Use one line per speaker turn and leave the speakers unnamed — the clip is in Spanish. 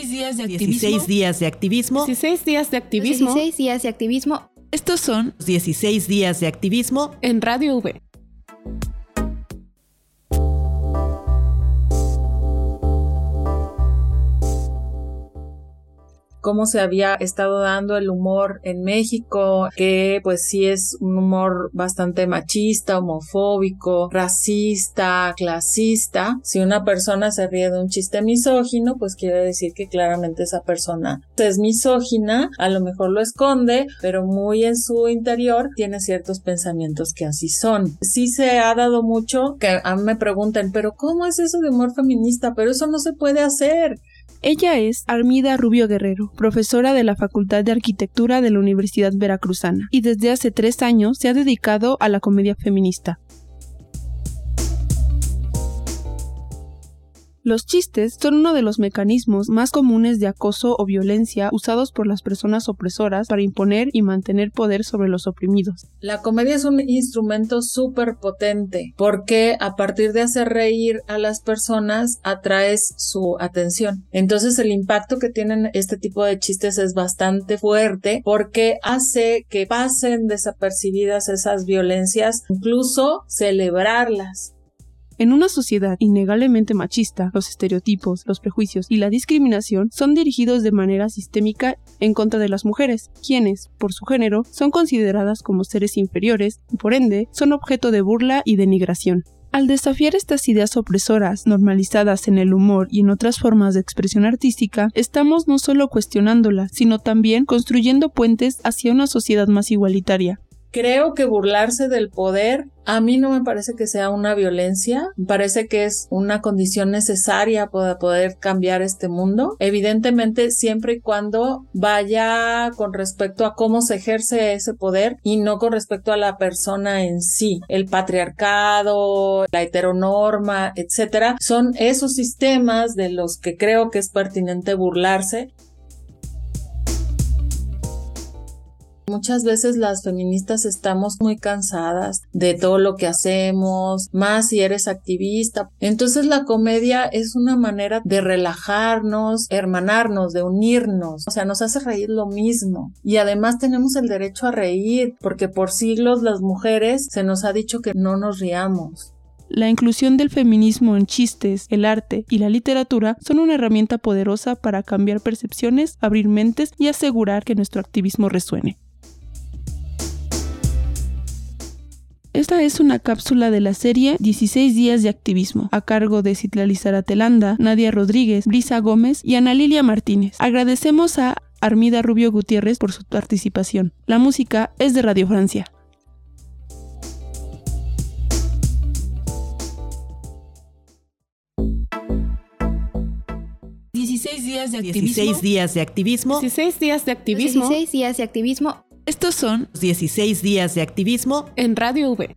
16 días de activismo.
16 días de activismo.
16 días de activismo
16 días de activismo
Estos son
16 días de activismo.
en Radio V.
cómo se había estado dando el humor en México, que pues sí es un humor bastante machista, homofóbico, racista, clasista. Si una persona se ríe de un chiste misógino, pues quiere decir que claramente esa persona es misógina, a lo mejor lo esconde, pero muy en su interior tiene ciertos pensamientos que así son. Sí se ha dado mucho que a mí me preguntan, pero ¿cómo es eso de humor feminista? Pero eso no se puede hacer.
Ella es Armida Rubio Guerrero, profesora de la Facultad de Arquitectura de la Universidad Veracruzana, y desde hace tres años se ha dedicado a la comedia feminista. Los chistes son uno de los mecanismos más comunes de acoso o violencia usados por las personas opresoras para imponer y mantener poder sobre los oprimidos.
La comedia es un instrumento súper potente porque a partir de hacer reír a las personas atraes su atención. Entonces el impacto que tienen este tipo de chistes es bastante fuerte porque hace que pasen desapercibidas esas violencias, incluso celebrarlas.
En una sociedad innegablemente machista, los estereotipos, los prejuicios y la discriminación son dirigidos de manera sistémica en contra de las mujeres, quienes, por su género, son consideradas como seres inferiores y por ende son objeto de burla y denigración. Al desafiar estas ideas opresoras, normalizadas en el humor y en otras formas de expresión artística, estamos no solo cuestionándolas, sino también construyendo puentes hacia una sociedad más igualitaria.
Creo que burlarse del poder a mí no me parece que sea una violencia, me parece que es una condición necesaria para poder cambiar este mundo. Evidentemente, siempre y cuando vaya con respecto a cómo se ejerce ese poder y no con respecto a la persona en sí. El patriarcado, la heteronorma, etcétera, son esos sistemas de los que creo que es pertinente burlarse Muchas veces las feministas estamos muy cansadas de todo lo que hacemos, más si eres activista. Entonces la comedia es una manera de relajarnos, hermanarnos, de unirnos. O sea, nos hace reír lo mismo. Y además tenemos el derecho a reír, porque por siglos las mujeres se nos ha dicho que no nos riamos.
La inclusión del feminismo en chistes, el arte y la literatura son una herramienta poderosa para cambiar percepciones, abrir mentes y asegurar que nuestro activismo resuene. Esta es una cápsula de la serie 16 días de activismo, a cargo de Citlali Telanda, Nadia Rodríguez, Brisa Gómez y Ana Lilia Martínez. Agradecemos a Armida Rubio Gutiérrez por su participación. La música es de Radio Francia.
Dieciséis días de activismo.
16 días de activismo.
16 días de activismo
16 días de activismo
Estos son
16 días de activismo.
en Radio V.